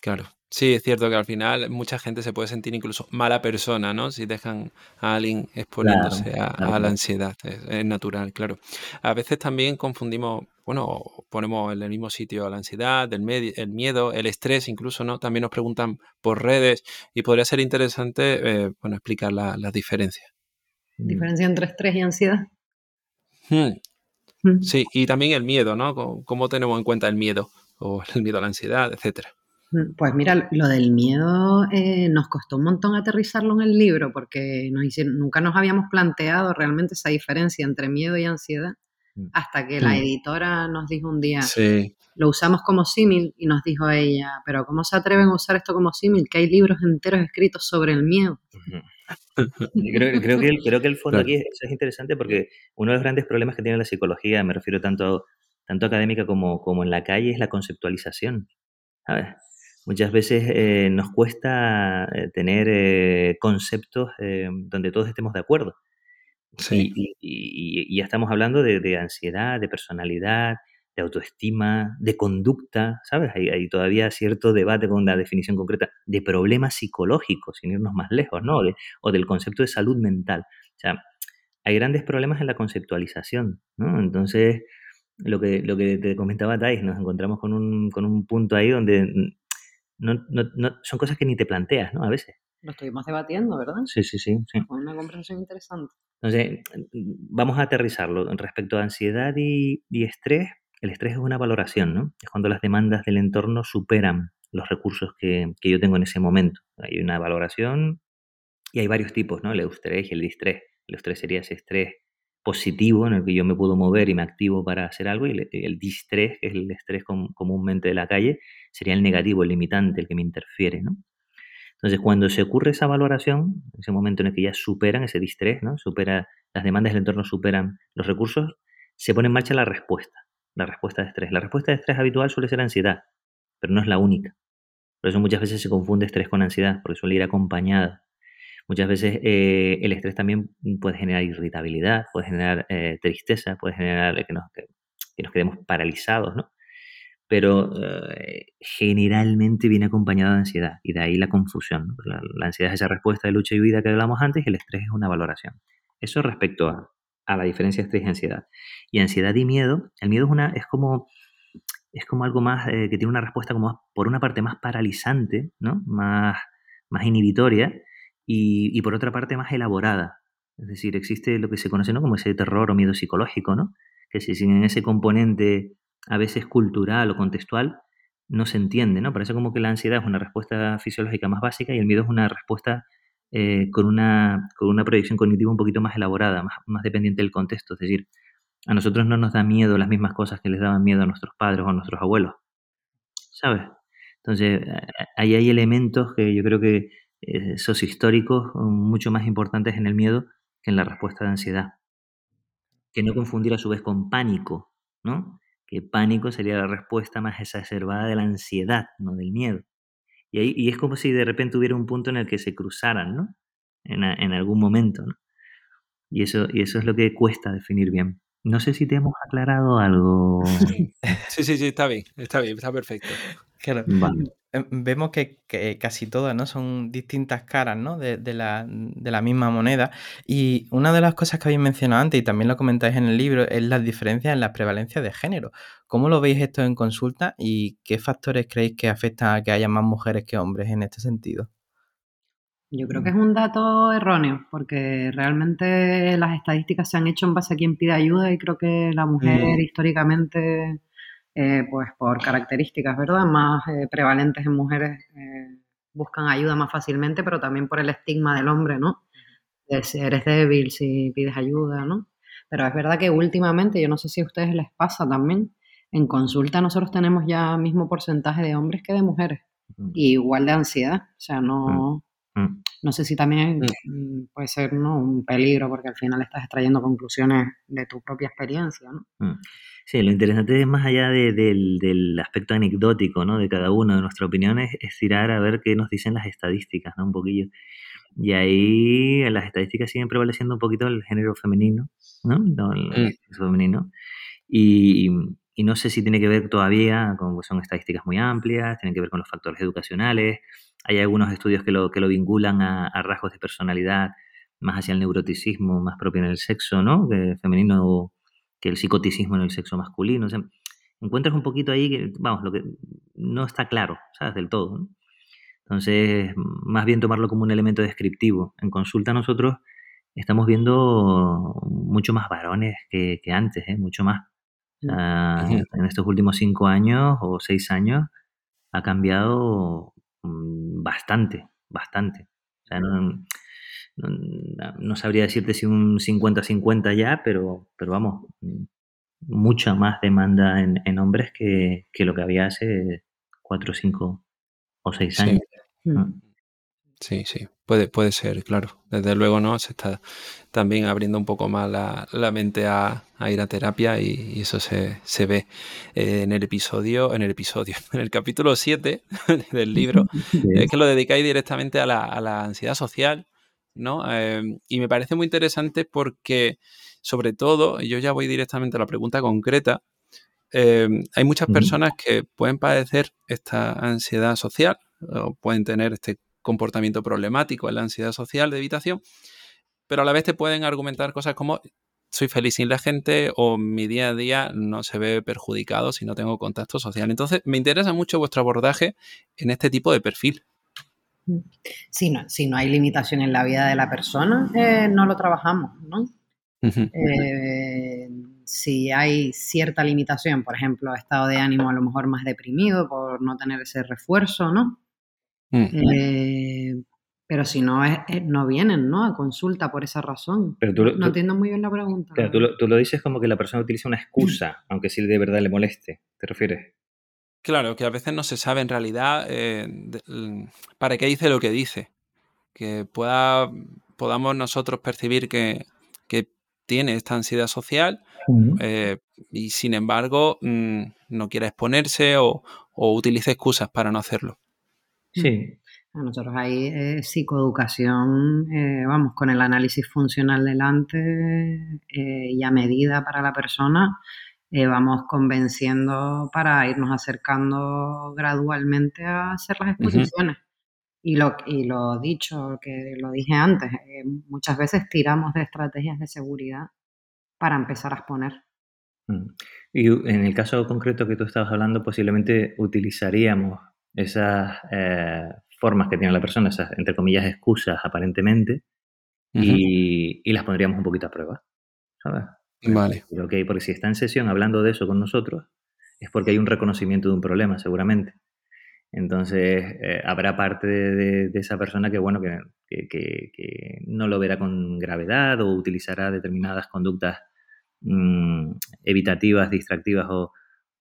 claro. Sí, es cierto que al final mucha gente se puede sentir incluso mala persona, ¿no? Si dejan a alguien exponiéndose a, la ansiedad. Es, natural, claro. A veces también confundimos, bueno, ponemos en el mismo sitio la ansiedad, el, el miedo, el estrés, incluso, ¿no? También nos preguntan por redes y podría ser interesante, eh, bueno, explicar las diferencias. Mm. Diferencia entre estrés y ansiedad. Hmm. Mm. Sí, y también el miedo, ¿no? ¿Cómo tenemos en cuenta el miedo? O el miedo a la ansiedad, etcétera. Mm, pues mira, lo del miedo eh, nos costó un montón aterrizarlo en el libro porque nunca nos habíamos planteado realmente esa diferencia entre miedo y ansiedad hasta que la editora nos dijo un día, sí. lo usamos como símil y nos dijo ella, pero ¿cómo se atreven a usar esto como símil? Que hay libros enteros escritos sobre el miedo. Creo, creo, que el, creo que el fondo aquí es, es interesante porque uno de los grandes problemas que tiene la psicología, me refiero tanto, tanto académica como, como en la calle, es la conceptualización. Muchas veces eh, nos cuesta eh, tener eh, conceptos donde todos estemos de acuerdo. Sí. Y, y, ya estamos hablando de, ansiedad, de personalidad, de autoestima, de conducta, ¿sabes? Hay, hay, todavía cierto debate con la definición concreta de problemas psicológicos, sin irnos más lejos, ¿no? o del concepto de salud mental. O sea, hay grandes problemas en la conceptualización, ¿no? Entonces, lo que, lo que te comentaba Thais, nos encontramos con un, con un punto ahí donde no, no, no, son cosas que ni te planteas, ¿no? A veces. Lo estuvimos debatiendo, ¿verdad? Sí, sí, sí. sí. Fue una conversación interesante. Entonces, vamos a aterrizarlo. Respecto a ansiedad y, y estrés, el estrés es una valoración, ¿no? Es cuando las demandas del entorno superan los recursos que, yo tengo en ese momento. Hay una valoración y hay varios tipos, ¿no? El eustrés y el distrés. El eustrés sería ese estrés positivo en el que yo me puedo mover y me activo para hacer algo y el, distrés, que es el estrés comúnmente de la calle, sería el negativo, el limitante, el que me interfiere, ¿no? Entonces, cuando se ocurre esa valoración, ese momento en el que ya superan ese distrés, ¿no? Supera, las demandas del entorno superan los recursos, se pone en marcha la respuesta la respuesta de estrés. La respuesta de estrés habitual suele ser ansiedad, pero no es la única. Por eso muchas veces se confunde estrés con ansiedad, porque suele ir acompañada. Muchas veces eh, el estrés también puede generar irritabilidad, puede generar eh, tristeza, puede generar que nos, que, nos, quedemos paralizados, ¿no? Pero eh, generalmente viene acompañado de ansiedad y de ahí la confusión. La, ansiedad es esa respuesta de lucha y huida que hablamos antes y el estrés es una valoración. Eso respecto a, a la diferencia estrés y ansiedad. Y ansiedad y miedo, el miedo es, una, es, como, es como algo más eh, que tiene una respuesta como por una parte más paralizante, ¿no? más, más inhibitoria y, y, por otra parte más elaborada. Es decir, existe lo que se conoce ¿no? como ese terror o miedo psicológico, ¿no? que si sin ese componente a veces cultural o contextual no se entiende, ¿no? Parece como que la ansiedad es una respuesta fisiológica más básica y el miedo es una respuesta eh, con, una, con una proyección cognitiva un poquito más elaborada, más, más dependiente del contexto. Es decir, a nosotros no nos da miedo las mismas cosas que les daban miedo a nuestros padres o a nuestros abuelos. ¿Sabes? Entonces, ahí hay elementos que yo creo que eh, históricos mucho más importantes en el miedo que en la respuesta de ansiedad. Que no confundir a su vez con pánico, ¿no? Que pánico sería la respuesta más exacerbada de la ansiedad, no del miedo. Y, ahí, y es como si de repente hubiera un punto en el que se cruzaran, ¿no? En, en algún momento, ¿no? Y eso, y eso es lo que cuesta definir bien. No sé si te hemos aclarado algo. Sí, sí, sí, está bien, está bien, está perfecto. Claro. Em, vemos que, casi todas ¿no? son distintas caras ¿no? de, la, misma moneda. Y una de las cosas que habéis mencionado antes, y también lo comentáis en el libro, es las diferencias en la prevalencia de género. ¿Cómo lo veis esto en consulta y qué factores creéis que afectan a que haya más mujeres que hombres en este sentido? Yo creo que es un dato erróneo, porque realmente las estadísticas se han hecho en base a quien pide ayuda y creo que la mujer mm. históricamente eh, pues por características, ¿verdad? Más eh, prevalentes en mujeres, eh, buscan ayuda más fácilmente, pero también por el estigma del hombre, ¿no? De si eres débil, si pides ayuda, ¿no? Pero es verdad que últimamente, yo no sé si a ustedes les pasa también, en consulta nosotros tenemos ya mismo porcentaje de hombres que de mujeres, y igual de ansiedad, o sea, no... No sé si también mm, puede ser ¿no? un peligro porque al final estás extrayendo conclusiones de tu propia experiencia. ¿no? Sí, lo interesante es más allá del, aspecto anecdótico ¿no? de cada uno, de nuestra opinión, es, tirar a ver qué nos dicen las estadísticas, ¿no? Un poquillo. Y ahí las estadísticas siguen prevaleciendo un poquito el género femenino, ¿no? El, mm. femenino. Y, no sé si tiene que ver todavía con, son estadísticas muy amplias, tienen que ver con los factores educacionales. Hay algunos estudios que lo, que lo vinculan a, a rasgos de personalidad más hacia el neuroticismo, más propio en el sexo, ¿no? Que femenino que el psicoticismo en el sexo masculino. O sea, encuentras un poquito ahí que, vamos, lo que no está claro, ¿sabes? Del todo. Entonces, más bien tomarlo como un elemento descriptivo. En consulta nosotros estamos viendo mucho más varones que, antes, ¿eh? mucho más. en estos últimos cinco años o seis años ha cambiado mm, bastante, bastante. O sea, no, no, sabría decirte si un 50-50 ya, pero, pero vamos, mucha más demanda en, hombres que, lo que había hace 4, 5 o 6 años. Mm. Sí, sí, puede, puede ser, claro. Desde luego, ¿no? Se está también abriendo un poco más la, mente a, ir a terapia y, eso se, ve eh, en el episodio, en el episodio, en el capítulo 7 del libro, es que lo dedicáis directamente a la, a la ansiedad social ¿no? Em, y me parece muy interesante porque, sobre todo, yo ya voy directamente a la pregunta concreta, em, hay muchas personas que pueden padecer esta ansiedad social o pueden tener este comportamiento problemático en la ansiedad social de evitación, pero a la vez te pueden argumentar cosas como soy feliz sin la gente o mi día a día no se ve perjudicado si no tengo contacto social. Entonces, me interesa mucho vuestro abordaje en este tipo de perfil. Si no, si no hay limitación en la vida de la persona, eh, no lo trabajamos, ¿no? Eh, si hay cierta limitación, por ejemplo, estado de ánimo a lo mejor más deprimido por no tener ese refuerzo, ¿no? Eh, pero si no, es, no vienen, ¿no? A consulta por esa razón. Pero no entiendo muy bien la pregunta. tú, lo, tú, lo, dices como que la persona utiliza una excusa, aunque sí de verdad le moleste. ¿Te refieres? Claro, que a veces no se sabe en realidad eh, para qué dice lo que dice. Que pueda, podamos nosotros percibir que, tiene esta ansiedad social eh, y sin embargo mm, no quiere exponerse o, utilice excusas para no hacerlo. Sí. Nosotros ahí eh, psicoeducación, vamos, con el análisis funcional delante y a medida para la persona, eh, vamos convenciendo para irnos acercando gradualmente a hacer las exposiciones. Y lo, y lo dicho, que lo dije antes, eh, muchas veces tiramos de estrategias de seguridad para empezar a exponer. Mm. Y en el caso concreto que tú estabas hablando, posiblemente utilizaríamos esas eh, formas que tiene la persona, esas, entre comillas, excusas aparentemente, y, y, las pondríamos un poquito a prueba, ¿sabes? Vale. porque si está en sesión hablando de eso con nosotros, es porque hay un reconocimiento de un problema, seguramente. Entonces, eh, habrá parte de, esa persona que, bueno, que, que, no lo verá con gravedad o utilizará determinadas conductas mm, evitativas, distractivas o,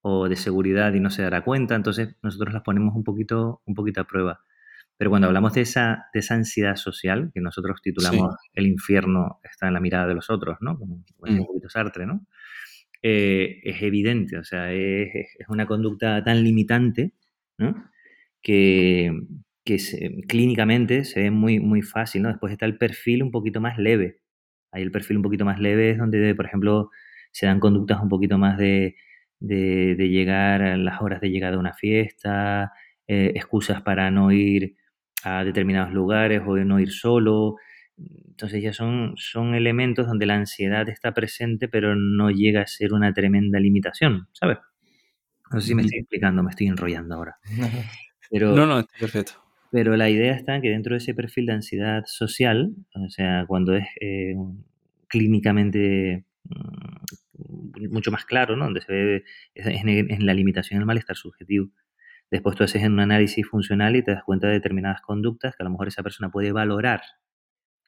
o, de seguridad y no se dará cuenta. Entonces, nosotros las ponemos un poquito, un poquito a prueba. Pero cuando hablamos de esa, de esa ansiedad social, que nosotros titulamos El infierno está en la mirada de los otros, ¿no? Como, un mm. poquito Sartre, ¿no? eh, es evidente, o sea, es, una conducta tan limitante, ¿no? Que, clínicamente se ve muy, muy fácil, ¿no? Después está el perfil un poquito más leve. Ahí el perfil un poquito más leve es donde, por ejemplo, se dan conductas un poquito más de, llegar a las horas de llegada a una fiesta, eh, excusas para no ir a determinados lugares o de no ir solo. Entonces ya son, son elementos donde la ansiedad está presente, pero no llega a ser una tremenda limitación, ¿sabes? No sé si me estoy explicando, me estoy enrollando ahora. Pero, no, no, perfecto. Pero la idea está en que dentro de ese perfil de ansiedad social, o sea, cuando es eh, clínicamente mm, mucho más claro, ¿no? Donde se ve en, en la limitación del malestar subjetivo. Después tú haces un análisis funcional y te das cuenta de determinadas conductas que a lo mejor esa persona puede valorar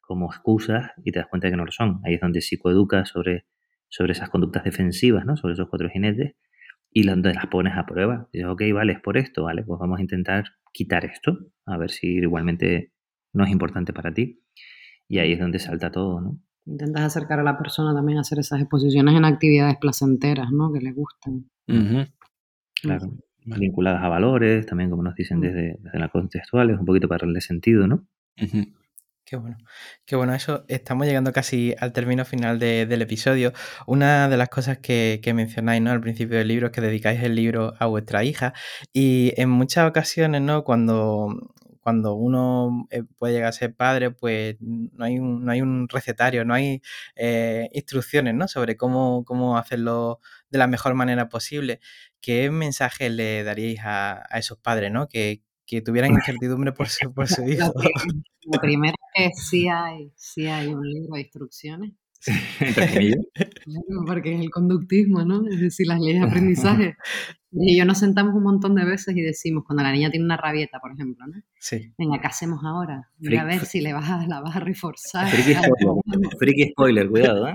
como excusas y te das cuenta de que no lo son. Ahí es donde psicoeduca sobre, sobre esas conductas defensivas, ¿no? sobre esos cuatro jinetes, y donde las pones a prueba. dices, ok, vale, es por esto, vale, pues vamos a intentar quitar esto, a ver si igualmente no es importante para ti. Y ahí es donde salta todo, ¿no? Intentas acercar a la persona también a hacer esas exposiciones en actividades placenteras, ¿no? Que le gusten. Claro vinculadas a valores, también como nos dicen mm. desde, desde la contextual, es un poquito para darle sentido, ¿no? Qué bueno. Qué bueno, eso estamos llegando casi al término final del episodio. Una de las cosas que, que, mencionáis ¿no? al principio del libro es que dedicáis el libro a vuestra hija. Y en muchas ocasiones, ¿no? Cuando cuando uno eh, puede llegar a ser padre, pues no hay un, no hay un recetario, no hay eh, instrucciones ¿no? sobre cómo, cómo hacerlo de la mejor manera posible. ¿Qué mensaje le daríais a, esos padres ¿no? que, que tuvieran incertidumbre por su, por su hijo? Lo primero es que sí hay, sí hay un libro de instrucciones. Porque es el conductismo, ¿no? Es decir, las leyes de aprendizaje. Y yo nos sentamos un montón de veces y decimos, cuando la niña tiene una rabieta, por ejemplo, ¿no? Sí. Venga, ¿qué hacemos ahora? Mira a ver si le vas a, la vas a reforzar. Friki spoiler, cuidado, ¿eh?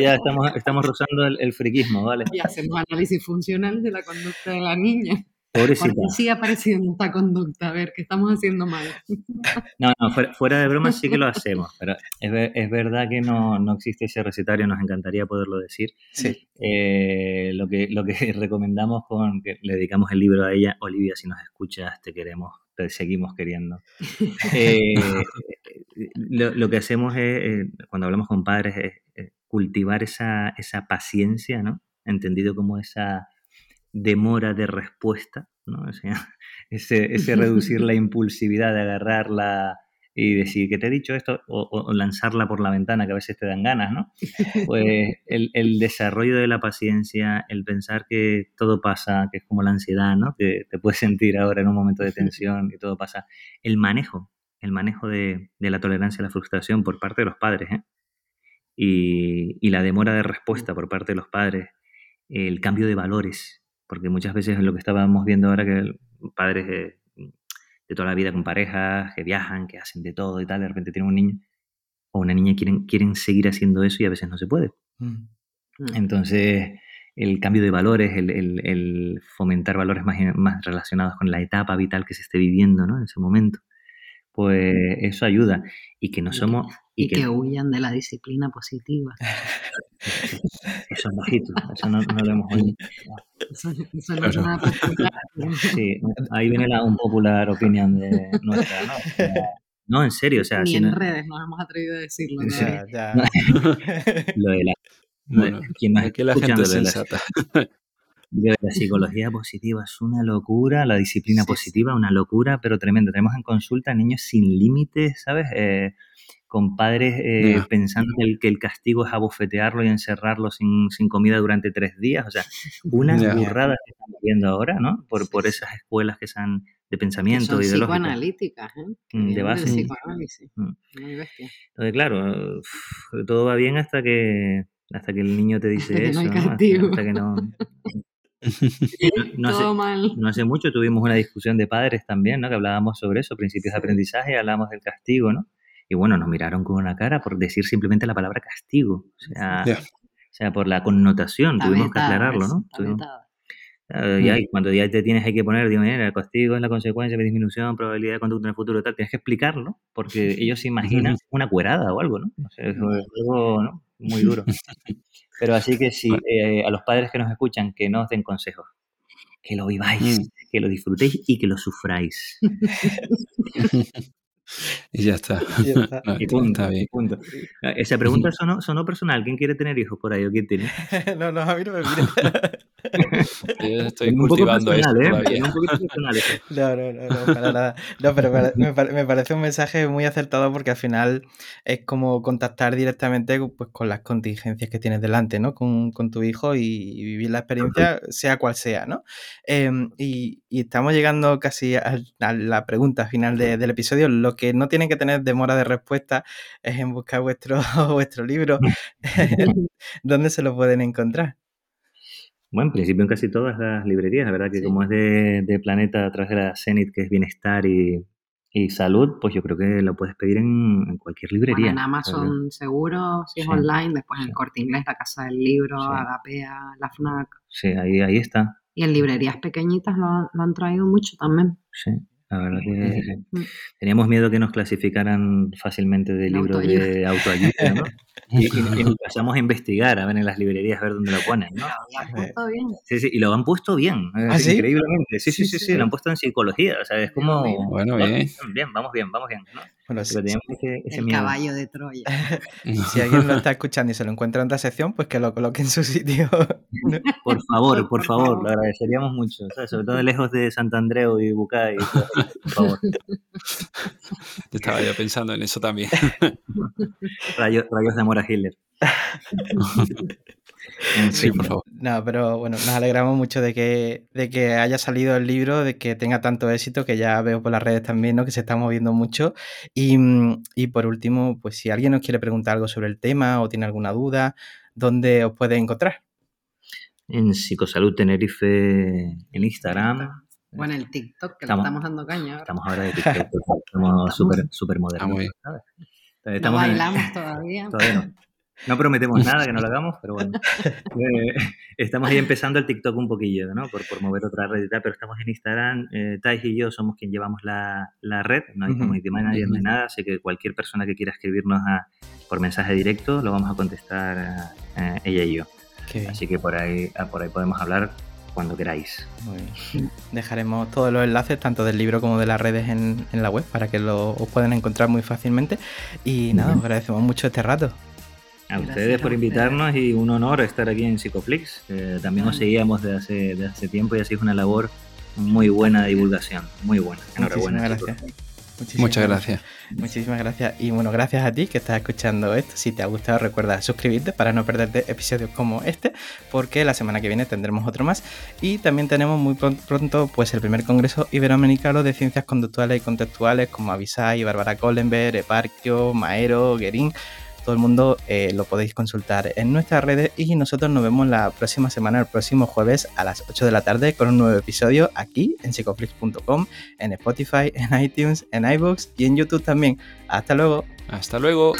ya estamos, estamos rozando el, el friquismo, ¿vale? Y hacemos análisis funcional de la conducta de la niña. Pobrecita. Porque sigue apareciendo esta conducta, a ver, ¿qué estamos haciendo mal? No, no, fuera, de broma sí que lo hacemos, pero es, es verdad que no, no, existe ese recetario, nos encantaría poderlo decir. Sí. Eh, lo, que, lo que recomendamos con que le dedicamos el libro a ella, Olivia, si nos escuchas, te queremos, te seguimos queriendo. Eh, lo, lo, que hacemos es, eh, cuando hablamos con padres, es cultivar esa, esa paciencia, ¿no? Entendido como esa demora de respuesta, ¿no? ese, ese, reducir la impulsividad de agarrarla y decir que te he dicho esto o, lanzarla por la ventana que a veces te dan ganas, ¿no? Pues el, el, desarrollo de la paciencia, el pensar que todo pasa, que es como la ansiedad, ¿no? Que te puedes sentir ahora en un momento de tensión y todo pasa. El manejo, el manejo de, de la tolerancia a la frustración por parte de los padres, ¿eh? Y, y la demora de respuesta por parte de los padres, el cambio de valores, porque muchas veces lo que estábamos viendo ahora que padres de, toda la vida con parejas, que viajan, que hacen de todo y tal, de repente tienen un niño o una niña y quieren, quieren seguir haciendo eso y a veces no se puede. Mm. Entonces, el cambio de valores, el, fomentar valores más, más, relacionados con la etapa vital que se esté viviendo ¿no? en ese momento, pues eso ayuda. Y que no somos... Y, que, huyan de la disciplina positiva. Eso es bajito, eso no, lo hemos oído. Eso, no es nada popular. Sí, ahí viene la un popular opinión de nuestra, ¿no? No, en serio, o sea... Ni en redes nos hemos atrevido a decirlo. Ya, ya. lo de la... Bueno, ¿quién más es que la gente es sensata. La psicología positiva es una locura, la disciplina positiva una locura, pero tremendo. Tenemos en consulta niños sin límites, ¿sabes? Eh, con padres eh, pensando que el, que el, castigo es abofetearlo y encerrarlo sin, sin comida durante tres días. O sea, unas burradas que estamos viendo ahora, ¿no? Por, por esas escuelas que son de pensamiento y de psicoanalíticas, ¿eh? Mm, de base. De psicoanálisis. Mm. Muy bestia. Entonces, claro, todo va bien hasta que hasta que el niño te dice eso, no hasta, que no, no, Todo hace, mal. no hace mucho tuvimos una discusión de padres también, ¿no? Que hablábamos sobre eso, principios de aprendizaje, hablábamos del castigo, ¿no? Y bueno, nos miraron con una cara por decir simplemente la palabra castigo. O sea, o sea por la connotación, tuvimos que aclararlo, ¿no? y cuando ya te tienes hay que poner, digo, el castigo es la consecuencia de disminución, probabilidad de conducta en el futuro, tal, tienes que explicarlo, porque ellos se imaginan una cuerada o algo, ¿no? O sea, es algo ¿no? muy duro. Pero así que sí, eh, a los padres que nos escuchan, que no os den consejos, que lo viváis, mm. que lo disfrutéis y que lo sufráis. Y ya está. Y, punto, Esa pregunta sonó, sonó, personal. ¿Quién quiere tener hijos por ahí o quién tiene? no, no, a mí no me mire. Yo estoy cultivando esto ¿eh? todavía. no, no, no, no, para nada. No, pero me, me, parece un mensaje muy acertado porque al final es como contactar directamente pues, con las contingencias que tienes delante, ¿no? Con, con tu hijo y, vivir la experiencia, sea cual sea, ¿no? Em, y, y, estamos llegando casi a, la pregunta final de, del episodio. Lo que no tienen que tener demora de respuesta es en buscar vuestro, vuestro libro. ¿Dónde se lo pueden encontrar? Bueno, en principio en casi todas las librerías, la verdad que como es de, Planeta a través de la Zenit, que es bienestar y, salud, pues yo creo que lo puedes pedir en, cualquier librería. en Amazon seguro, si es online, después en el Corte Inglés, la Casa del Libro, Agapea, la FNAC. Sí, ahí, ahí está. Y en librerías pequeñitas lo, lo han traído mucho también. Sí. La verdad que mm. teníamos miedo que nos clasificaran fácilmente de libros de autoayuda, ¿no? Y, empezamos a investigar, a ver en las librerías, a ver dónde lo ponen, ¿no? Sí, sí, y lo han puesto bien, ¿Ah, increíblemente. Sí sí sí, sí lo han puesto en psicología, o sea, es como... Bueno, bien. Bien, vamos bien, vamos bien, ¿no? Bueno, el caballo de Troya. si alguien lo está escuchando y se lo encuentra en otra sección, pues que lo coloque en su sitio. por favor, por favor, lo agradeceríamos mucho. Sobre todo lejos de Santandreu y Bucay. Por favor. Estaba yo pensando en eso también. rayos de amor a Hitler. Sí, por favor. No, pero bueno, nos alegramos mucho de que, de que haya salido el libro, de que tenga tanto éxito, que ya veo por las redes también, ¿no? Que se está moviendo mucho. Y, y por último, pues si alguien nos quiere preguntar algo sobre el tema o tiene alguna duda, ¿dónde os puede encontrar? En Psicosalud Tenerife en Instagram. Bueno, el TikTok, que estamos, le estamos dando caña. Estamos ahora de TikTok, estamos súper super modernos. no bailamos todavía. Todavía no. No prometemos nada que no lo hagamos, pero bueno. Eh, estamos ahí empezando el TikTok un poquillo, ¿no? Por, por mover otra red y tal, pero estamos en Instagram. Eh, Thais y yo somos quien llevamos la, la red, no hay uh community manager ni nada, así que cualquier persona que quiera escribirnos a, por mensaje directo lo vamos a contestar eh, ella y yo. Así que por ahí, ah, por ahí podemos hablar cuando queráis. Dejaremos todos los enlaces, tanto del libro como de las redes, en, en la web para que lo os puedan encontrar muy fácilmente. Y nada, os agradecemos mucho este rato. A ustedes por invitarnos y un honor estar aquí en Psicoflix. también nos seguíamos de hace, de hace tiempo y así es una labor muy buena de divulgación, muy buena. Enhorabuena. Gracias. Muchas gracias. Muchísimas gracias. Y bueno, gracias a ti que estás escuchando esto. Si te ha gustado, recuerda suscribirte para no perderte episodios como este, porque la semana que viene tendremos otro más. Y también tenemos muy pronto pues el primer congreso iberoamericano de ciencias conductuales y contextuales como Avisai, Bárbara Collenberg, Eparquio, Maero, Guerín todo el mundo eh, lo podéis consultar en nuestras redes y nosotros nos vemos la próxima semana, el próximo jueves a las 8 de la tarde con un nuevo episodio aquí en psicoflix.com, en Spotify, en iTunes, en iBooks y en YouTube también. Hasta luego. Hasta luego.